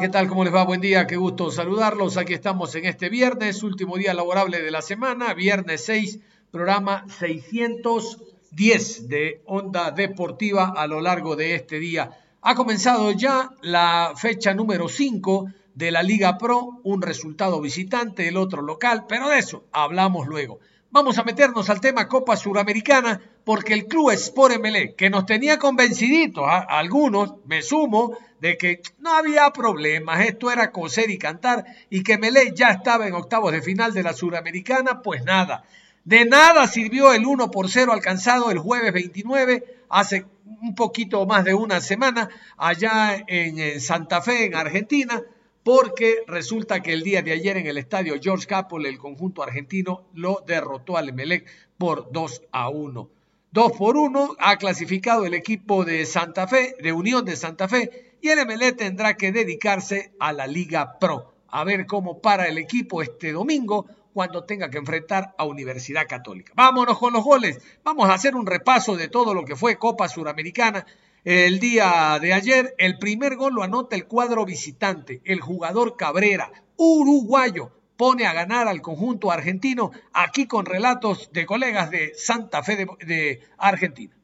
¿qué tal? ¿Cómo les va? Buen día, qué gusto saludarlos. Aquí estamos en este viernes, último día laborable de la semana, viernes 6, programa 610 de Onda Deportiva a lo largo de este día. Ha comenzado ya la fecha número 5 de la Liga Pro, un resultado visitante, el otro local, pero de eso hablamos luego. Vamos a meternos al tema Copa Suramericana porque el club Sport MLE, que nos tenía convenciditos a, algunos, me sumo, de que no había problemas, esto era coser y cantar y que Melé ya estaba en octavos de final de la Suramericana, pues nada. De nada sirvió el 1 por 0 alcanzado el jueves 29, hace un poquito más de una semana, allá en Santa Fe, en Argentina, porque resulta que el día de ayer en el estadio George Capel, el conjunto argentino lo derrotó al Emelec por 2 a 1. 2 por 1 ha clasificado el equipo de Santa Fe, de Unión de Santa Fe, y el Emelec tendrá que dedicarse a la Liga Pro. A ver cómo para el equipo este domingo cuando tenga que enfrentar a Universidad Católica. Vámonos con los goles. Vamos a hacer un repaso de todo lo que fue Copa Suramericana. El día de ayer, el primer gol lo anota el cuadro visitante, el jugador Cabrera, uruguayo, pone a ganar al conjunto argentino, aquí con relatos de colegas de Santa Fe de, de Argentina.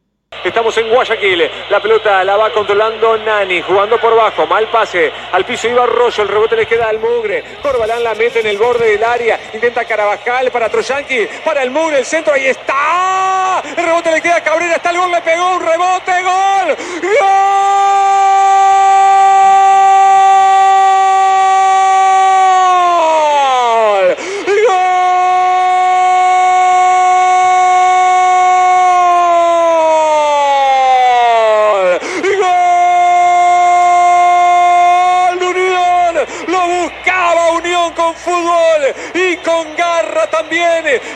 Estamos en Guayaquil. La pelota la va controlando Nani. Jugando por bajo. Mal pase. Al piso iba Arroyo. El rebote le queda al Mugre. Corbalán la mete en el borde del área. Intenta Carabajal para Troyanqui. Para el Mugre. El centro. Ahí está. El rebote le queda a Cabrera. Está el gol. Le pegó un rebote. Gol. ¡Gol!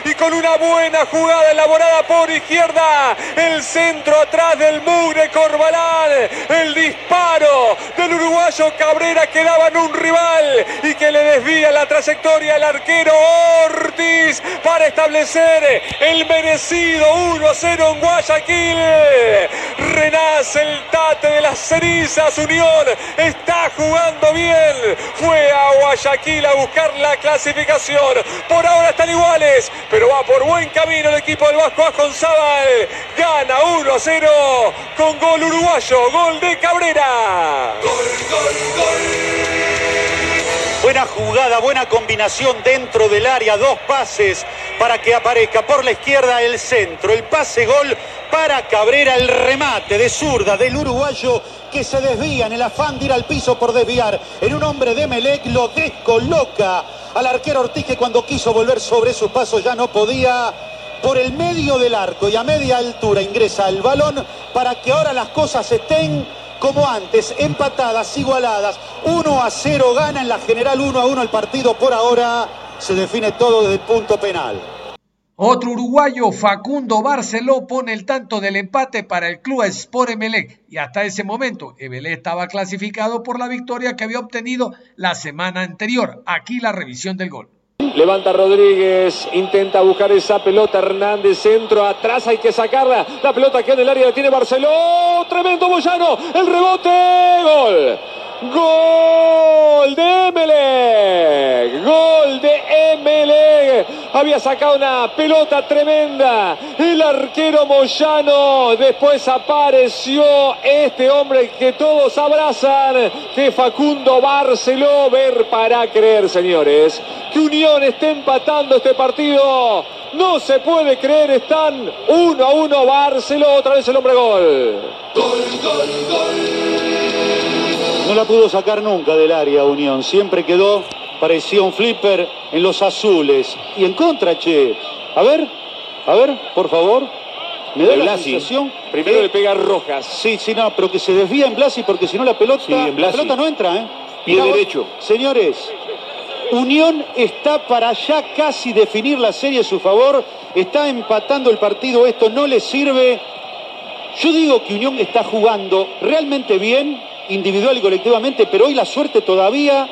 Y con una buena jugada elaborada por izquierda. El centro atrás del Mugre Corbalán. El disparo del uruguayo Cabrera que daba en un rival y que le desvía la trayectoria al arquero Ortiz para establecer el merecido 1 0 en Guayaquil. Renace el tate de las cenizas. Unión está jugando bien. Fue a Guayaquil a buscar la clasificación. Por ahora están iguales, pero va por buen camino el equipo del Vasco Ajonzábal. Gana 1 a 0 con gol uruguayo, gol de Cabrera. Gol, gol, gol. Buena jugada, buena combinación dentro del área, dos pases para que aparezca por la izquierda el centro, el pase gol para Cabrera, el remate de zurda del uruguayo que se desvía en el afán de ir al piso por desviar. En un hombre de Melec lo descoloca al arquero Ortiz que cuando quiso volver sobre su paso ya no podía. Por el medio del arco y a media altura ingresa el balón para que ahora las cosas estén como antes, empatadas, igualadas. 1 a 0 gana en la general 1 a 1 el partido por ahora. Se define todo desde el punto penal. Otro uruguayo, Facundo Barceló, pone el tanto del empate para el club Sport Emelec. Y hasta ese momento, Emelec estaba clasificado por la victoria que había obtenido la semana anterior. Aquí la revisión del gol. Levanta Rodríguez, intenta buscar esa pelota Hernández, centro, atrás hay que sacarla. La pelota que en el área la tiene Barceló. Tremendo Boyano, el rebote, gol. Gol de Emelec. Gol de Emelec. Había sacado una pelota tremenda. El arquero Moyano. Después apareció este hombre que todos abrazan. Que Facundo Barceló. Ver para creer, señores. Que Unión esté empatando este partido. No se puede creer. Están uno a uno Barceló. Otra vez el hombre gol. Gol, gol, gol. No la pudo sacar nunca del área Unión. Siempre quedó, parecía un flipper en los azules. Y en contra, che. A ver, a ver, por favor. Me da la sensación. Primero le pega Rojas. Sí, sí, no, pero que se desvía en Blasi porque si no la pelota, la pelota no entra, ¿eh? Pie derecho. Señores, Unión está para ya casi definir la serie a su favor. Está empatando el partido. Esto no le sirve. Yo digo que Unión está jugando realmente bien individual y colectivamente, pero hoy la suerte todavía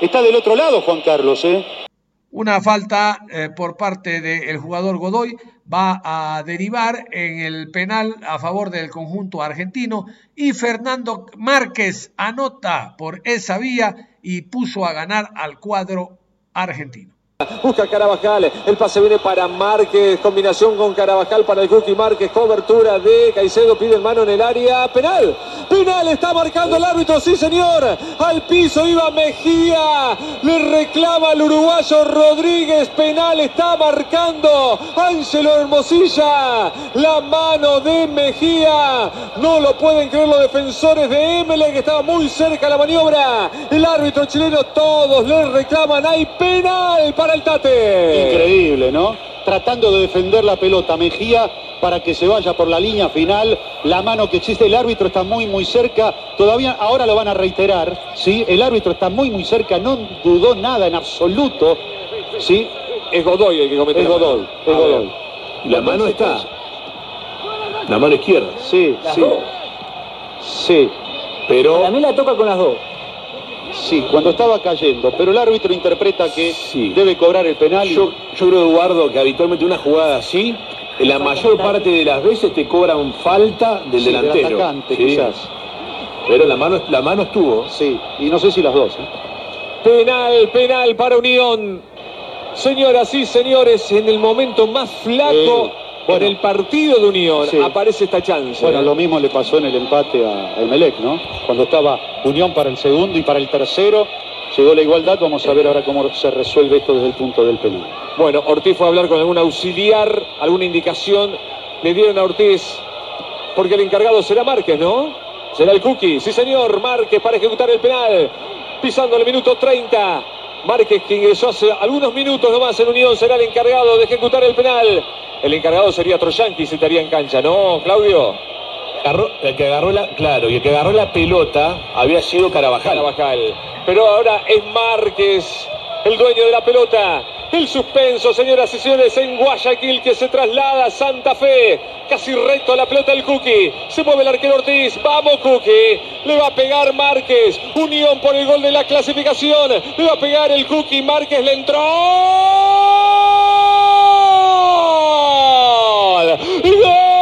está del otro lado, Juan Carlos. ¿eh? Una falta eh, por parte del jugador Godoy va a derivar en el penal a favor del conjunto argentino y Fernando Márquez anota por esa vía y puso a ganar al cuadro argentino. Busca Carabajal, el pase viene para Márquez, combinación con Carabajal para el Cookie Márquez, cobertura de Caicedo, pide mano en el área, penal, penal, está marcando el árbitro, sí señor, al piso iba Mejía, le reclama al uruguayo Rodríguez, penal, está marcando Ángelo Hermosilla, la mano de Mejía, no lo pueden creer los defensores de Emele que estaba muy cerca la maniobra, el árbitro chileno, todos le reclaman, hay penal para el Tate. Increíble, ¿no? Tratando de defender la pelota Mejía para que se vaya por la línea final. La mano que existe, el árbitro está muy, muy cerca. Todavía ahora lo van a reiterar, ¿sí? El árbitro está muy, muy cerca, no dudó nada en absoluto, ¿sí? Es Godoy el que comete. Es Godoy, es Godoy. La mano está. La mano izquierda. Sí, sí. Sí. Pero. A mí la toca con las dos. Sí, cuando estaba cayendo, pero el árbitro interpreta que Sí. debe cobrar el penal. Yo, yo creo, Eduardo, que habitualmente una jugada así, en la mayor parte de las veces te cobran falta del Sí, del delantero. atacante, Sí. quizás. Pero la mano, la mano estuvo. Sí, y no sé si las dos. ¿eh? Penal, penal para Unión. Señoras y señores, en el momento más flaco. Por el partido de Unión Sí. aparece esta chance. Bueno, lo mismo le pasó en el empate a Emelec, ¿no? Cuando estaba Unión para el segundo y para el tercero, llegó la igualdad. Vamos a ver ahora cómo se resuelve esto desde el punto del penal. Bueno, Ortiz fue a hablar con algún auxiliar, alguna indicación le dieron a Ortiz, porque el encargado será Márquez, ¿no? Será el Cookie, sí señor, Márquez para ejecutar el penal, pisando el minuto 30. Márquez que ingresó hace algunos minutos nomás en Unión será el encargado de ejecutar el penal. El encargado sería Troyanqui si estaría en cancha, ¿no, Claudio? Agarró- el que agarró la, claro, y el que agarró la pelota había sido Carabajal. Carabajal. Pero ahora es Márquez, el dueño de la pelota. El suspenso, señoras y señores, en Guayaquil que se traslada a Santa Fe. Casi recto a la pelota el Cookie. Se mueve el arquero Ortiz. Vamos, Cookie. Le va a pegar Márquez. Unión por el gol de la clasificación. Le va a pegar el Cookie. Márquez le entró. ¡Gol!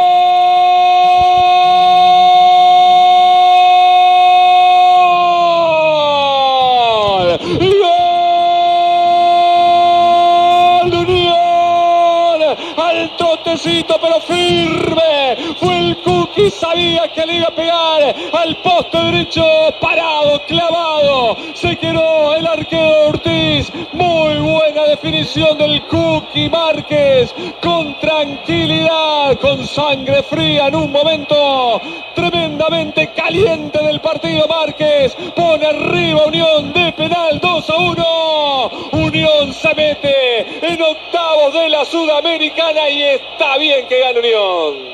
Pero firme. Fue el Cookie, sabía que le iba a pegar al poste derecho, parado, clavado. Se quedó el arquero Ortiz. Muy buena definición del Cookie Márquez. Con tranquilidad, con sangre fría en un momento tremendamente caliente del partido Márquez. Pone arriba Unión de penal 2 a 1. Unión se mete en octavos de la Sudamericana y está bien que gane Unión.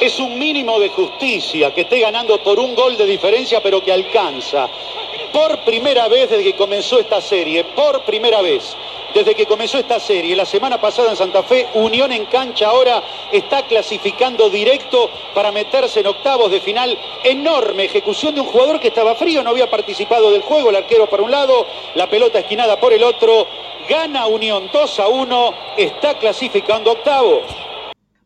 Es un mínimo de justicia que esté ganando por un gol de diferencia, pero que alcanza. Por primera vez desde que comenzó esta serie, por primera vez desde que comenzó esta serie, la semana pasada en Santa Fe, Unión en cancha ahora está clasificando directo para meterse en octavos de final. Enorme ejecución de un jugador que estaba frío, no había participado del juego, el arquero por un lado, la pelota esquinada por el otro. Gana Unión 2 a 1, está clasificando octavo.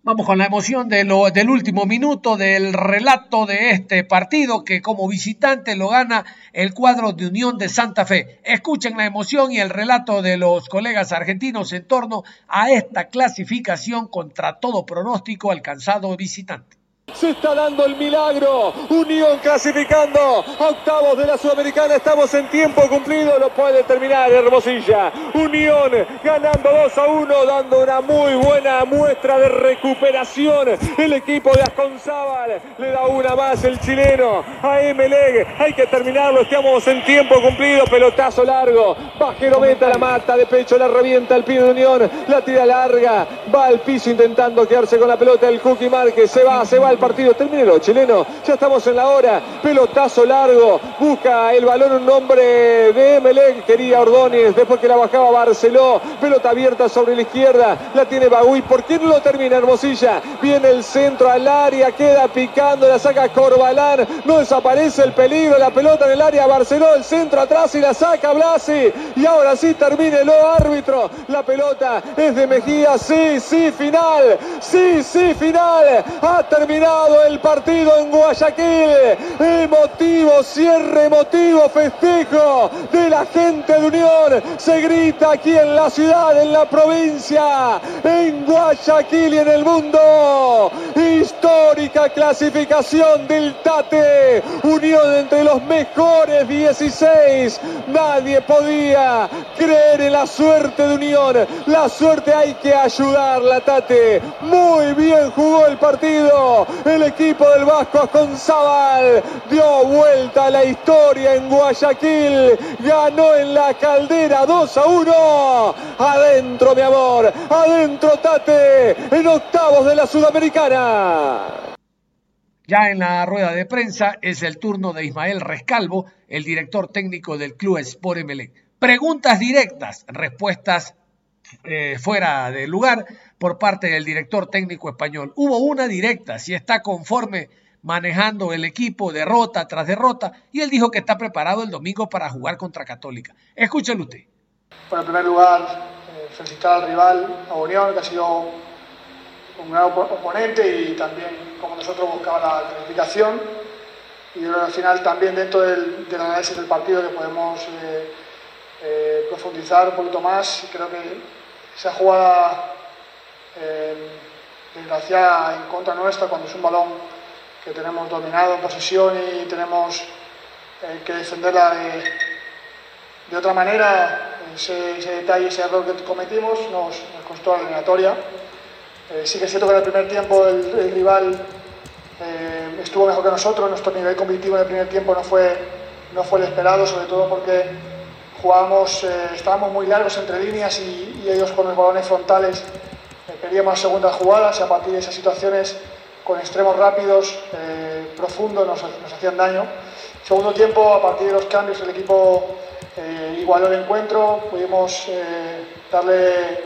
Vamos con la emoción de lo, del último minuto del relato de este partido que como visitante lo gana el cuadro de Unión de Santa Fe. Escuchen la emoción y el relato de los colegas argentinos en torno a esta clasificación contra todo pronóstico alcanzado visitante. Se está dando el milagro. Unión clasificando a octavos de la Sudamericana. Estamos en tiempo cumplido. Lo puede terminar Hermosilla. Unión ganando 2 a 1, dando una muy buena muestra de recuperación. El equipo de Asconzábal le da una más el chileno a Emelec. Hay que terminarlo. Estamos en tiempo cumplido. Pelotazo largo. Bajero meta la mata de pecho. La revienta el pie de Unión. La tira larga. Va al piso intentando quedarse con la pelota. El Cookie Márquez se va, se va al partido. Termínelo, chileno. Ya estamos en la hora. Pelotazo largo. Busca el balón un nombre de Emelec. Quería Ordóñez. Después que la bajaba Barceló. Pelota abierta sobre la izquierda. La tiene Bagui. ¿Por qué no lo termina Hermosilla? Viene el centro al área. Queda picando. La saca Corbalán. No desaparece el peligro. La pelota en el área. Barceló. El centro atrás y la saca Blasi. Y ahora sí termínelo, árbitro. La pelota es de Mejía. Sí, sí, final. Sí, sí, final. Ha terminado el partido en Guayaquil. Emotivo, cierre emotivo, festejo de la gente de Unión. Se grita aquí en la ciudad, en la provincia, en Guayaquil y en el mundo. Histórica clasificación del Tate. Unión entre los mejores 16. Nadie podía creer en la suerte de Unión. La suerte hay que ayudarla, Tate. Muy bien jugó el partido. El equipo del Vasco Aconzabal dio vuelta a la historia en Guayaquil. Ganó en la caldera 2 a 1. Adentro, mi amor. Adentro, Tate. En octavos de la Sudamericana. Ya en la rueda de prensa es el turno de Ismael Rescalvo, el director técnico del Club Sport Emelec. Preguntas directas, respuestas eh, fuera de lugar por parte del director técnico español. Hubo una directa, si está conforme manejando el equipo derrota tras derrota, y él dijo que está preparado el domingo para jugar contra Católica. Escúchelo usted. Bueno, en primer lugar, eh, felicitar al rival, a Unión, que ha sido un gran oponente y también, como nosotros, buscaba la clasificación. Y al final también dentro del, análisis del partido que podemos eh, eh, profundizar un poquito más. Creo que esa jugada eh, desgraciada en contra nuestra, cuando es un balón que tenemos dominado en posesión y tenemos eh, que defenderla de, otra manera, ese, detalle, ese error que cometimos nos, costó la eliminatoria. Eh, sí que es cierto que en el primer tiempo el, rival estuvo mejor que nosotros, nuestro nivel competitivo en el primer tiempo no fue, no fue el esperado, sobre todo porque jugábamos, eh, estábamos muy largos entre líneas y, ellos con los balones frontales eh, pedíamos segundas jugadas y a partir de esas situaciones con extremos rápidos, eh, profundos, nos, hacían daño. Segundo tiempo, a partir de los cambios, el equipo igualó el encuentro, pudimos darle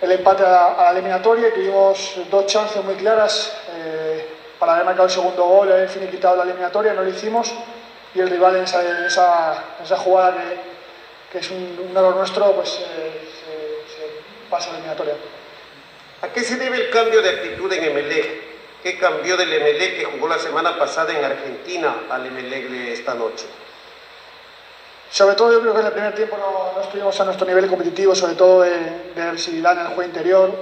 el empate a, la eliminatoria y tuvimos dos chances muy claras para haber marcado el segundo gol, haber finiquitado la eliminatoria, no lo hicimos y el rival en esa, en esa jugada que, que es un, error nuestro, pues se, pasa la eliminatoria. ¿A qué se debe el cambio de actitud en Emelec? ¿Qué cambió del Emelec que jugó la semana pasada en Argentina al Emelec de esta noche? Sobre todo yo creo que en el primer tiempo no, estuvimos a nuestro nivel competitivo, sobre todo de, de agresividad en el juego interior,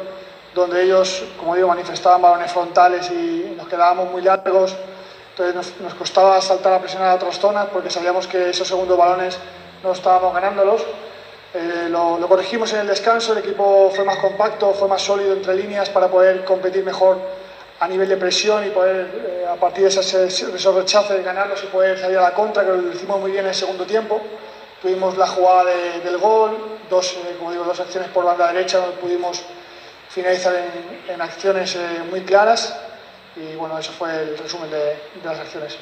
donde ellos, como digo, manifestaban balones frontales y nos quedábamos muy largos. Entonces nos, nos costaba saltar a presionar a otras zonas porque sabíamos que esos segundos balones no estábamos ganándolos. Eh, lo, corregimos en el descanso, el equipo fue más compacto, fue más sólido entre líneas para poder competir mejor a nivel de presión y poder, eh, a partir de esos, esos rechazos, ganarlos y poder salir a la contra, que lo hicimos muy bien en el segundo tiempo. Tuvimos la jugada del gol, dos, eh, como digo, dos acciones por banda derecha donde pudimos finalizar en, acciones muy claras y bueno, eso fue el resumen de las acciones.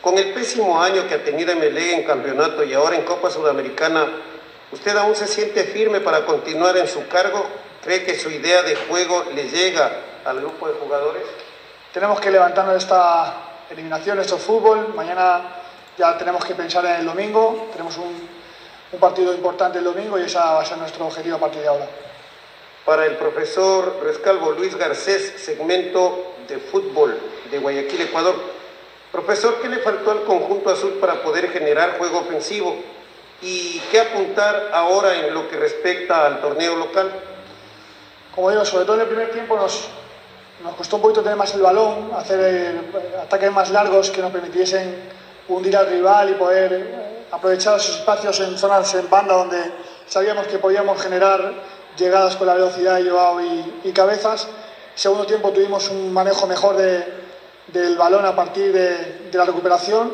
Con el pésimo año que ha tenido MLE en campeonato y ahora en Copa Sudamericana, ¿usted aún se siente firme para continuar en su cargo? ¿Cree que su idea de juego le llega al grupo de jugadores? Tenemos que levantarnos de esta eliminación, es fútbol. Mañana ya tenemos que pensar en el domingo. Tenemos un, un partido importante el domingo y ese va a ser nuestro objetivo a partir de ahora. Para el profesor Rescalvo Luis Garcés, segmento de fútbol de Guayaquil, Ecuador. Profesor, ¿qué le faltó al conjunto azul para poder generar juego ofensivo? ¿Y qué apuntar ahora en lo que respecta al torneo local? Como digo, sobre todo en el primer tiempo nos, nos costó un poquito tener más el balón, hacer eh, ataques más largos que nos permitiesen hundir al rival y poder eh, aprovechar esos espacios en zonas en banda donde sabíamos que podíamos generar llegadas con la velocidad de Joao y, y cabezas. Segundo tiempo tuvimos un manejo mejor de, del balón a partir de, la recuperación.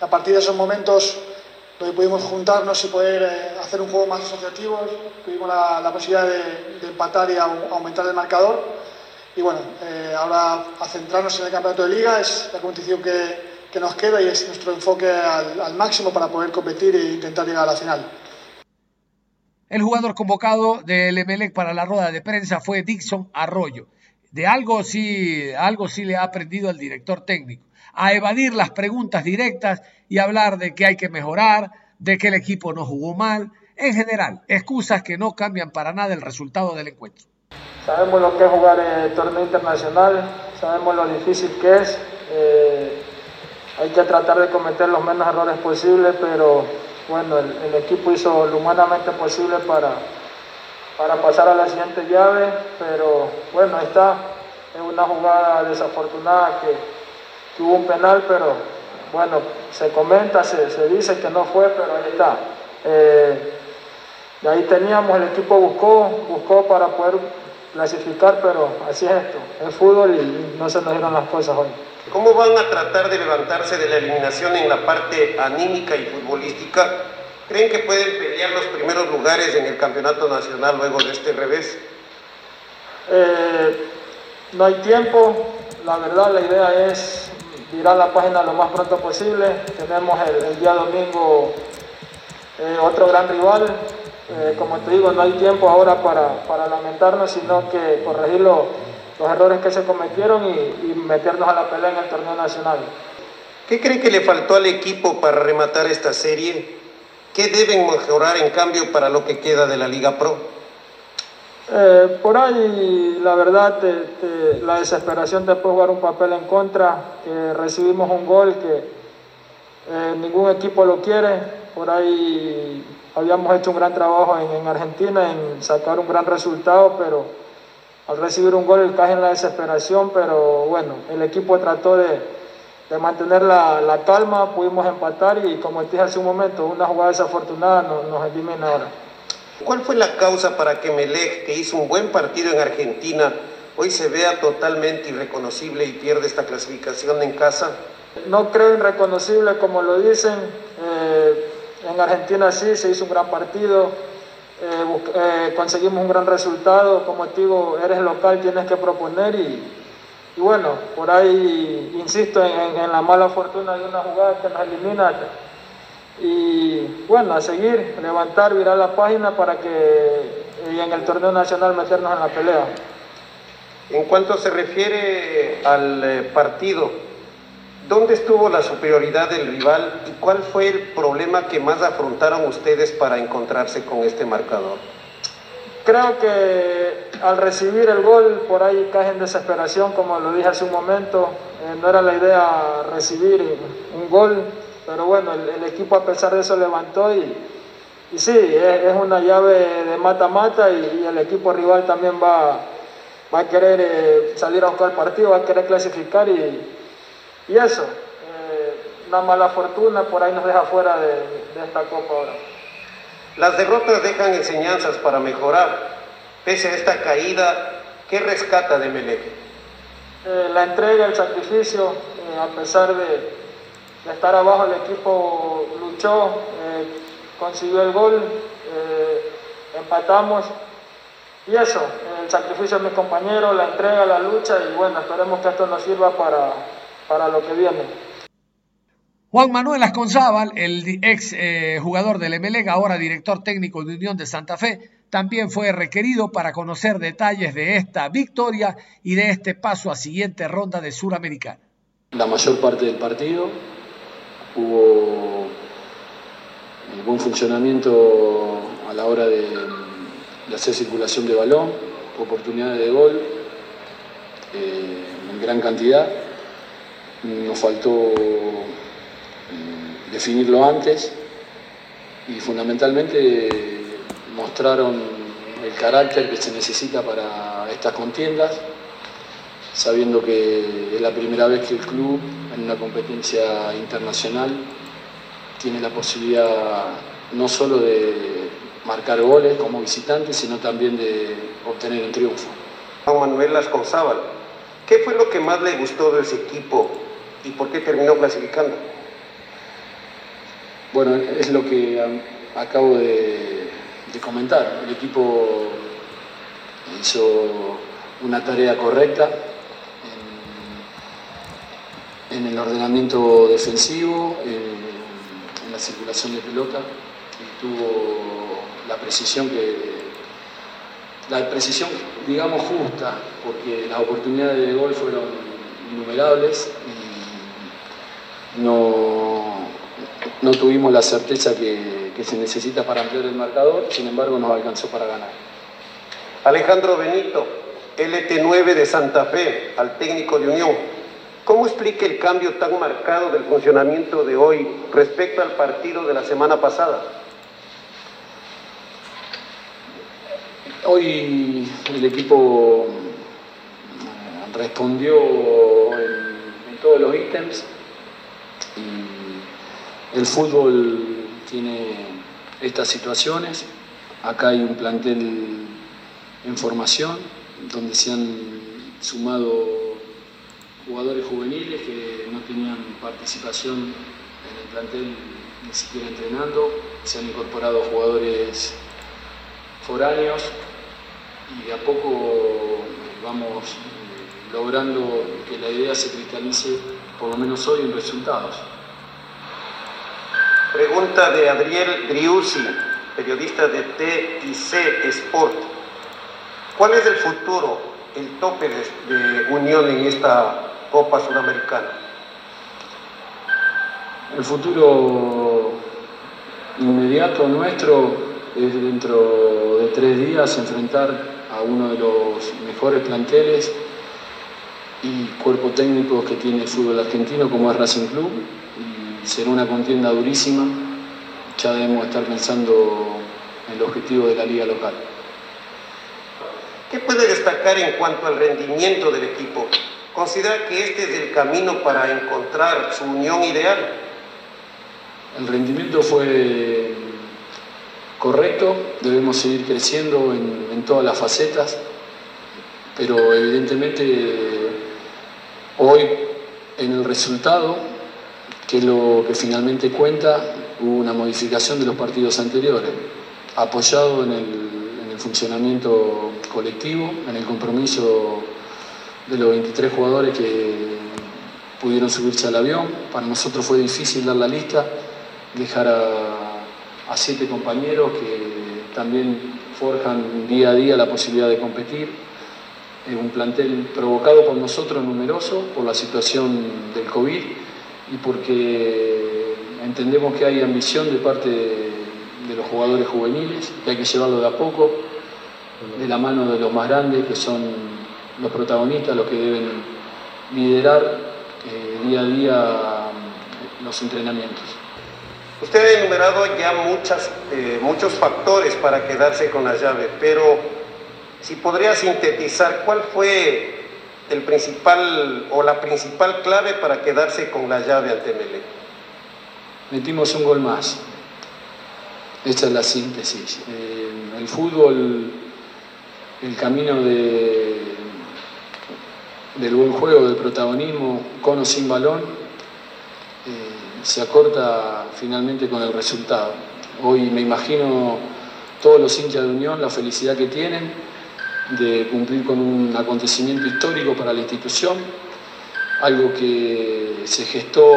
A partir de esos momentos donde pudimos juntarnos y poder eh, hacer un juego más asociativo, tuvimos la, posibilidad de, empatar y aumentar el marcador. y bueno, eh, ahora a centrarnos en el campeonato de liga es la competición que, que nos queda y es nuestro enfoque al, al máximo para poder competir e intentar llegar a la final. El jugador convocado del Emelec para la rueda de prensa fue Dixon Arroyo. De algo sí, algo sí le ha aprendido al director técnico, a evadir las preguntas directas y hablar de que hay que mejorar, de que el equipo no jugó mal, en general, excusas que no cambian para nada el resultado del encuentro. Sabemos lo que es jugar el torneo internacional, sabemos lo difícil que es. Eh, hay que tratar de cometer los menos errores posibles, pero bueno, el, el, equipo hizo lo humanamente posible para, para pasar a la siguiente llave, pero bueno, ahí está. Es una jugada desafortunada que, que hubo un penal, pero bueno, se comenta, se, dice que no fue, pero ahí está. Eh, y ahí teníamos, el equipo buscó, buscó para poder clasificar, pero así es esto, es fútbol y no se nos dieron las cosas hoy. ¿Cómo van a tratar de levantarse de la eliminación en la parte anímica y futbolística? ¿Creen que pueden pelear los primeros lugares en el campeonato nacional luego de este revés? Eh, no hay tiempo, la verdad la idea es virar la página lo más pronto posible. Tenemos el, el día domingo eh, otro gran rival. Eh, como te digo, no hay tiempo ahora para, para lamentarnos, sino que corregir lo, los errores que se cometieron y, y, meternos a la pelea en el torneo nacional. ¿Qué cree que le faltó al equipo para rematar esta serie? ¿Qué deben mejorar en cambio para lo que queda de la Liga Pro? Eh, por ahí, la verdad, te, te, la desesperación te puede jugar un papel en contra. Que recibimos un gol que eh, ningún equipo lo quiere. Por ahí habíamos hecho un gran trabajo en, en, Argentina en sacar un gran resultado, pero al recibir un gol cae en la desesperación. Pero bueno, el equipo trató de, de mantener la, la, calma, pudimos empatar y como te dije hace un momento, una jugada desafortunada nos, nos elimina ahora. ¿Cuál fue la causa para que Melec, que hizo un buen partido en Argentina, hoy se vea totalmente irreconocible y pierde esta clasificación en casa? No creo irreconocible como lo dicen. Eh, en Argentina sí se hizo un gran partido, eh, eh, conseguimos un gran resultado. Como te digo, eres local, tienes que proponer y, y bueno, por ahí insisto en, la mala fortuna de una jugada que nos elimina y bueno, a seguir, levantar, virar la página para que y en el torneo nacional meternos en la pelea. En cuanto se refiere al eh, partido, ¿dónde estuvo la superioridad del rival y cuál fue el problema que más afrontaron ustedes para encontrarse con este marcador? Creo que al recibir el gol por ahí cae en desesperación, como lo dije hace un momento, eh, no era la idea recibir un gol, pero bueno, el, equipo a pesar de eso levantó y, sí, es, una llave de mata-mata y, y, el equipo rival también va, a querer eh, salir a buscar el partido, va a querer clasificar y, eso, eh, una mala fortuna por ahí nos deja fuera de, esta copa ahora. Las derrotas dejan enseñanzas para mejorar. Pese a esta caída, ¿qué rescata de Melec? Eh, la entrega, el sacrificio, a pesar de, estar abajo el equipo luchó, eh, consiguió el gol, eh, empatamos y eso, el sacrificio de mis compañeros, la entrega, la lucha y bueno, esperemos que esto nos sirva para, para lo que viene. Juan Manuel Asconzábal, el ex eh, jugador del Emelec, ahora director técnico de Unión de Santa Fe, también fue requerido para conocer detalles de esta victoria y de este paso a siguiente ronda de Suramericana. La mayor parte del partido, hubo buen funcionamiento a la hora de, hacer circulación de balón, oportunidades de gol eh, en gran cantidad. Nos faltó definirlo antes y fundamentalmente mostraron el carácter que se necesita para estas contiendas sabiendo que es la primera vez que el club en una competencia internacional tiene la posibilidad no solo de marcar goles como visitante, sino también de obtener un triunfo. Juan Manuel Lasconzábal, ¿qué fue lo que más le gustó de ese equipo y por qué terminó clasificando? Bueno, es lo que acabo de, de comentar. El equipo hizo una tarea correcta en, el ordenamiento defensivo, en la circulación de pelota y tuvo la precisión que la precisión digamos justa porque las oportunidades de gol fueron innumerables y no, no tuvimos la certeza que, que se necesita para ampliar el marcador, sin embargo nos alcanzó para ganar. Alejandro Benito, LT9 de Santa Fe, al técnico de Unión. ¿Cómo explica el cambio tan marcado del funcionamiento de hoy respecto al partido de la semana pasada? Hoy el equipo eh, respondió en, todos los ítems y el fútbol tiene estas situaciones. Acá hay un plantel en formación, donde se han sumado jugadores juveniles que no tenían participación en el plantel ni siquiera entrenando, se han incorporado jugadores foráneos y de a poco vamos eh, logrando que la idea se cristalice, por lo menos hoy, en resultados. Pregunta de Adriel Driussi, periodista de TIC Sport. ¿Cuál es el futuro, el tope de, Unión en esta Copa Sudamericana? El futuro inmediato nuestro es dentro de tres días enfrentar a uno de los mejores planteles y cuerpo técnico que tiene el fútbol argentino como es Racing Club será una contienda durísima. Ya debemos estar pensando en el objetivo de la liga local. ¿Qué puede destacar en cuanto al rendimiento del equipo? ¿Considera que este es el camino para encontrar su unión ideal? El rendimiento fue correcto, debemos seguir creciendo en, todas las facetas, pero evidentemente hoy en el resultado, que es lo que finalmente cuenta, hubo una modificación de los partidos anteriores, apoyado en el funcionamiento colectivo, en el compromiso de los 23 jugadores que pudieron subirse al avión. Para nosotros fue difícil dar la lista, dejar a, a siete compañeros que también forjan día a día la posibilidad de competir. Es un plantel provocado por nosotros numeroso, por la situación del COVID y porque entendemos que hay ambición de parte de los jugadores juveniles, que hay que llevarlo de a poco, de la mano de los más grandes, que son los protagonistas, los que deben liderar eh, día a día los entrenamientos. Usted ha enumerado ya muchas, eh, muchos factores para quedarse con la llave, pero si podría sintetizar, ¿cuál fue el principal o la principal clave para quedarse con la llave al Temele? Metimos un gol más. Esta es la síntesis. Eh, el fútbol el camino de, del buen juego, del protagonismo, con o sin balón, eh, se acorta finalmente con el resultado. Hoy me imagino todos los hinchas de Unión la felicidad que tienen de cumplir con un acontecimiento histórico para la institución, algo que se gestó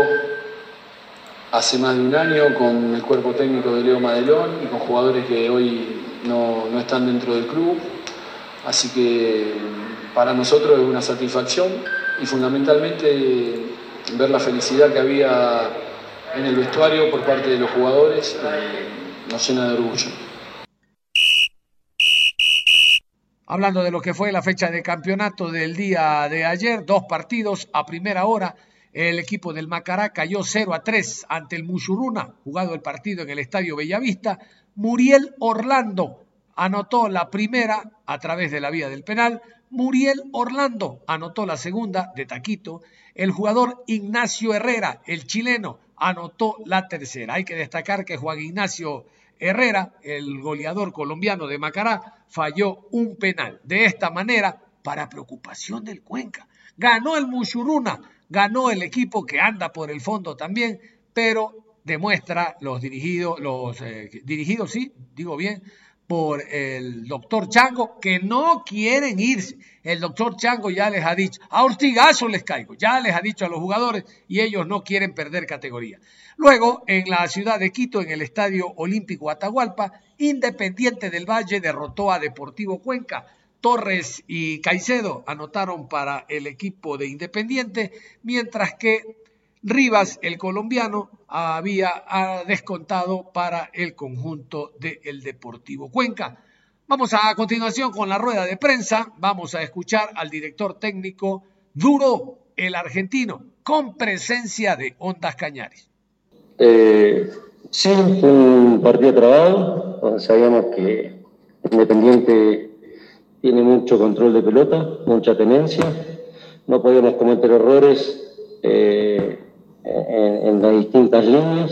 hace más de un año con el cuerpo técnico de Leo Madelón y con jugadores que hoy no, no están dentro del club, Así que para nosotros es una satisfacción y fundamentalmente ver la felicidad que había en el vestuario por parte de los jugadores eh, nos llena de orgullo. Hablando de lo que fue la fecha de campeonato del día de ayer, dos partidos a primera hora. El equipo del Macará cayó 0 a 3 ante el Mushuruna, jugado el partido en el Estadio Bellavista. Muriel Orlando anotó la primera a través de la vía del penal. Muriel Orlando anotó la segunda de taquito. El jugador Ignacio Herrera, el chileno, anotó la tercera. Hay que destacar que Juan Ignacio Herrera, el goleador colombiano de Macará, falló un penal. De esta manera, para preocupación del Cuenca, ganó el Mushuruna, ganó el equipo que anda por el fondo también, pero demuestra los dirigidos, los eh, dirigidos, sí, digo bien, por el doctor Chango, que no quieren irse. El doctor Chango ya les ha dicho, a Ortigazo les caigo, ya les ha dicho a los jugadores y ellos no quieren perder categoría. Luego, en la ciudad de Quito, en el Estadio Olímpico Atahualpa, Independiente del Valle derrotó a Deportivo Cuenca. Torres y Caicedo anotaron para el equipo de Independiente, mientras que Rivas, el colombiano, había descontado para el conjunto del Deportivo Cuenca. Vamos a continuación con la rueda de prensa. Vamos a escuchar al director técnico Duro, el argentino, con presencia de Ondas Cañares. Eh, sí, un partido trabado. Sabíamos que Independiente tiene mucho control de pelota, mucha tenencia. No podíamos cometer errores eh, en, las distintas líneas.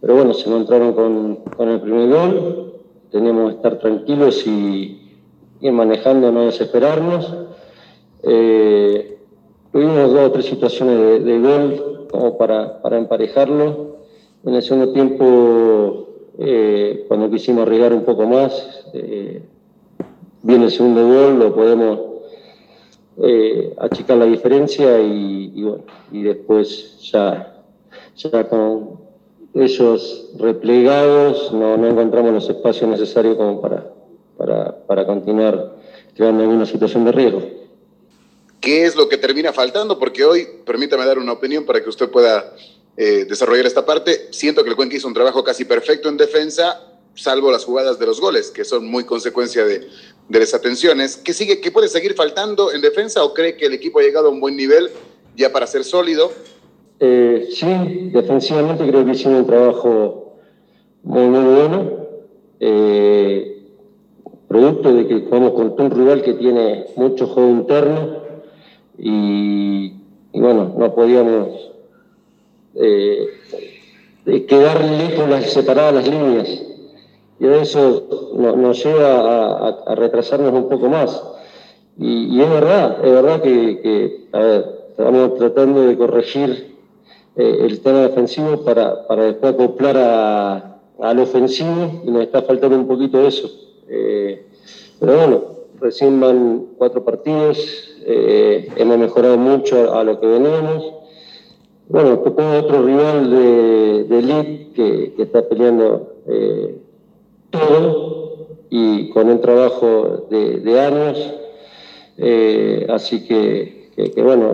Pero bueno, se encontraron con, con el primer gol. Tenemos que estar tranquilos y ir manejando, no desesperarnos. Eh, tuvimos dos o tres situaciones de gol como para, para emparejarlo. En el segundo tiempo, eh, cuando quisimos arriesgar un poco más, eh, viene el segundo gol, lo podemos eh, achicar la diferencia y, y después ya, ya con ellos replegados no, no encontramos los espacios necesarios como para, para, para continuar creando alguna situación de riesgo. ¿Qué es lo que termina faltando? Porque hoy, permítame dar una opinión para que usted pueda eh, desarrollar esta parte. Siento que el Cuenca hizo un trabajo casi perfecto en defensa, salvo las jugadas de los goles, que son muy consecuencia de, de desatenciones. ¿Qué, sigue, ¿Qué puede seguir faltando en defensa o cree que el equipo ha llegado a un buen nivel ya para ser sólido? Eh, sí, defensivamente creo que hicimos un trabajo muy, muy bueno. Eh, producto de que jugamos contra un rival que tiene mucho juego interno y, bueno, no podíamos eh, quedar lejos las, separadas las líneas. Y eso nos lleva a, retrasarnos un poco más. Y, es verdad, es verdad que, estamos tratando de corregir eh, el tema defensivo para, para después acoplar a, al ofensivo y nos está faltando un poquito eso. Eh, pero bueno, recién van cuatro partidos, eh, hemos mejorado mucho a, lo que veníamos. Bueno, tocó otro rival de, de elite que, está peleando todo y con un trabajo de, años. Eh, así que, bueno,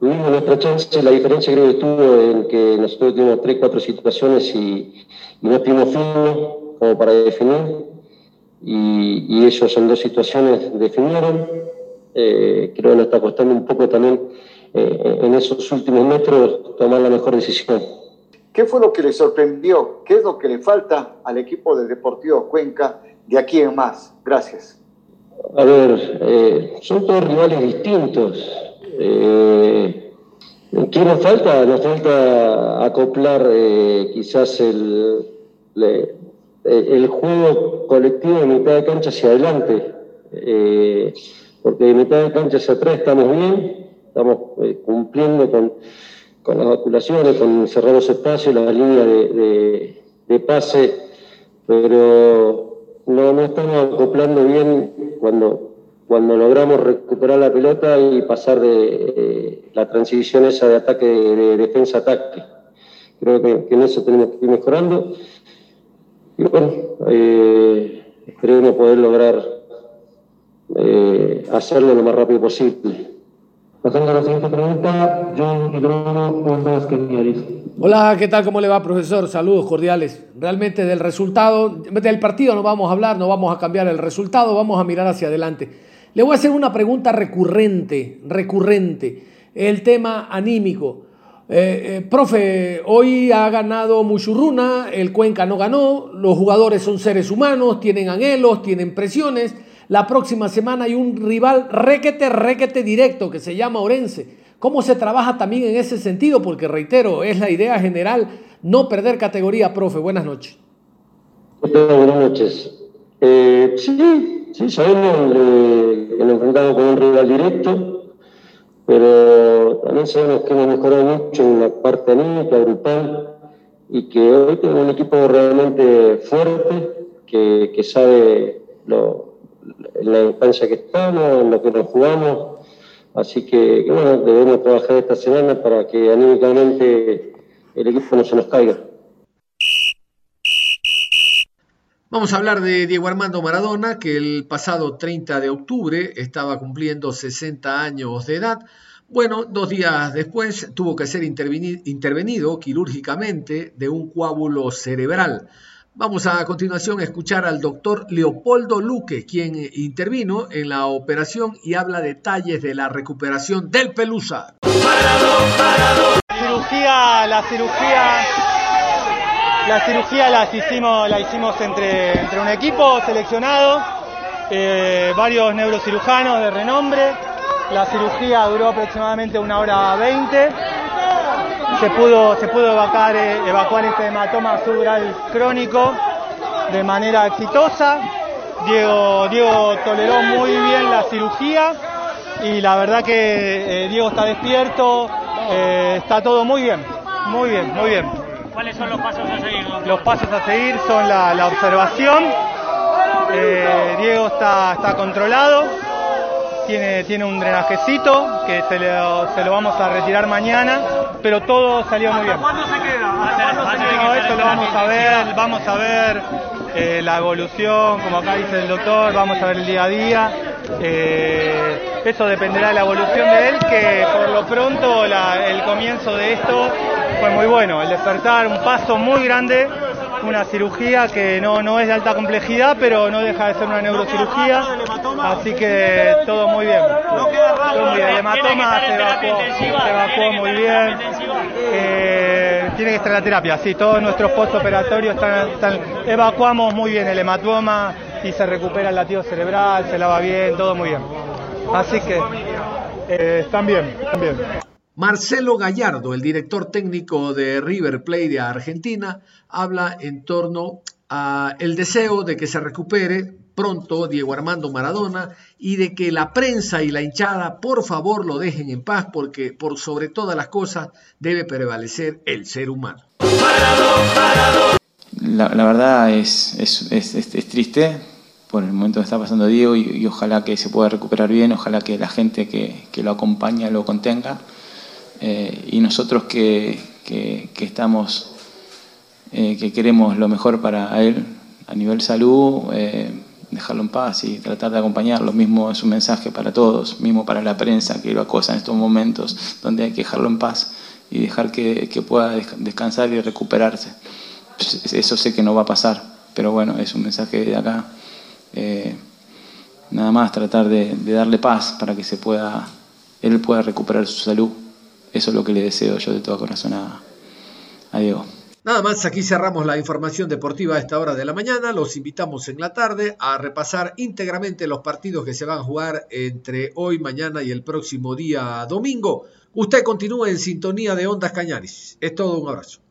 tuvimos nuestra chance. La diferencia creo que estuvo en que nosotros tuvimos tres, cuatro situaciones y, no estuvimos firmes como para definir. Y, y ellos en dos situaciones definieron eh, creo que nos está costando un poco también eh, en esos últimos metros tomar la mejor decisión. ¿Qué fue lo que le sorprendió? ¿Qué es lo que le falta al equipo de Deportivo Cuenca de aquí en más? Gracias. A ver, eh, son todos rivales distintos. ¿Qué nos falta? Nos falta acoplar quizás el, el juego colectivo de mitad de cancha hacia adelante porque de mitad de cancha hacia atrás estamos bien, estamos eh, cumpliendo con, con, las vacunaciones, con cerrar los espacios, la línea de, de, pase, pero no, no, estamos acoplando bien cuando, cuando logramos recuperar la pelota y pasar de eh, la transición esa de ataque, de, defensa-ataque. Creo que, en eso tenemos que ir mejorando. Y bueno, eh, esperemos poder lograr eh, hacerlo lo más rápido posible. Pasando a la siguiente pregunta, John Hola, ¿qué tal? ¿Cómo le va, profesor? Saludos cordiales. Realmente del resultado, del partido no vamos a hablar, no vamos a cambiar el resultado, vamos a mirar hacia adelante. Le voy a hacer una pregunta recurrente, recurrente, el tema anímico. Eh, eh, profe, hoy ha ganado Muchurruna, el Cuenca no ganó, los jugadores son seres humanos, tienen anhelos, tienen presiones. La próxima semana hay un rival requete, requete directo que se llama Orense. ¿Cómo se trabaja también en ese sentido? Porque reitero, es la idea general no perder categoría, profe. Buenas noches. Buenas noches. Eh, sí, sí, sabemos eh, que nos enfrentamos con un rival directo, pero también sabemos que hemos mejorado mucho en la parte anímica, grupal, y que hoy tenemos un equipo realmente fuerte, que, sabe lo, la instancia que estamos, en lo que nos jugamos. Así que, bueno, debemos trabajar esta semana para que anímicamente el equipo no se nos caiga. Vamos a hablar de Diego Armando Maradona, que el pasado 30 de octubre estaba cumpliendo 60 años de edad. Bueno, dos días después tuvo que ser intervenido quirúrgicamente de un coágulo cerebral. Vamos a, continuación a escuchar al doctor Leopoldo Luque, quien intervino en la operación y habla detalles de la recuperación del Pelusa. La cirugía, la cirugía la cirugía la hicimos, la hicimos entre, entre un equipo seleccionado, eh, varios neurocirujanos de renombre. La cirugía duró aproximadamente una hora veinte. Se pudo, se pudo evacuar, eh, evacuar este hematoma subdural crónico de manera exitosa. Diego, Diego toleró muy bien la cirugía y la verdad que eh, Diego está despierto, está todo muy bien, muy bien, muy bien. ¿Cuáles son los pasos a seguir? Los pasos a seguir son la, observación. Eh, Diego está, está controlado, tiene, tiene un drenajecito que se lo, se lo vamos a retirar mañana, pero todo salió muy bien. ¿Cuándo se queda? No, esto lo vamos a ver, vamos a ver eh, la evolución, como acá dice el doctor, vamos a ver el día a día. Eh, eso dependerá de la evolución de él, que por lo pronto el comienzo de esto fue muy bueno. El despertar, un paso muy grande, una cirugía que no, no es de alta complejidad, pero no deja de ser una neurocirugía. Así que todo muy bien. Todo muy bien. El hematoma se evacuó, muy bien. Eh, tiene que estar la terapia, sí, todos nuestros postoperatorios están, están, evacuamos muy bien el hematoma y se recupera el latido cerebral, se lava bien, todo muy bien. Así que eh, están bien, están bien. Marcelo Gallardo, el director técnico de River Plate de Argentina, habla en torno a el deseo de que se recupere pronto Diego Armando Maradona y de que la prensa y la hinchada por favor lo dejen en paz porque por sobre todas las cosas debe prevalecer el ser humano. La, verdad es, es, triste por el momento que está pasando Diego y, ojalá que se pueda recuperar bien, ojalá que la gente que, que lo acompaña lo contenga. Eh, y nosotros que, estamos, eh, que queremos lo mejor para él a nivel salud, eh, dejarlo en paz y tratar de acompañarlo. Mismo es un mensaje para todos, mismo para la prensa que lo acosa en estos momentos, donde hay que dejarlo en paz y dejar que, pueda descansar y recuperarse. Pues, eso sé que no va a pasar, pero bueno, es un mensaje de acá. nada más tratar de, de darle paz para que se pueda, él pueda recuperar su salud. Eso es lo que le deseo yo de todo corazón a, Diego. Nada más, aquí cerramos la información deportiva a esta hora de la mañana. Los invitamos en la tarde a repasar íntegramente los partidos que se van a jugar entre hoy, mañana y el próximo día domingo. Usted continúa en sintonía de Ondas Cañaris. Es todo un abrazo.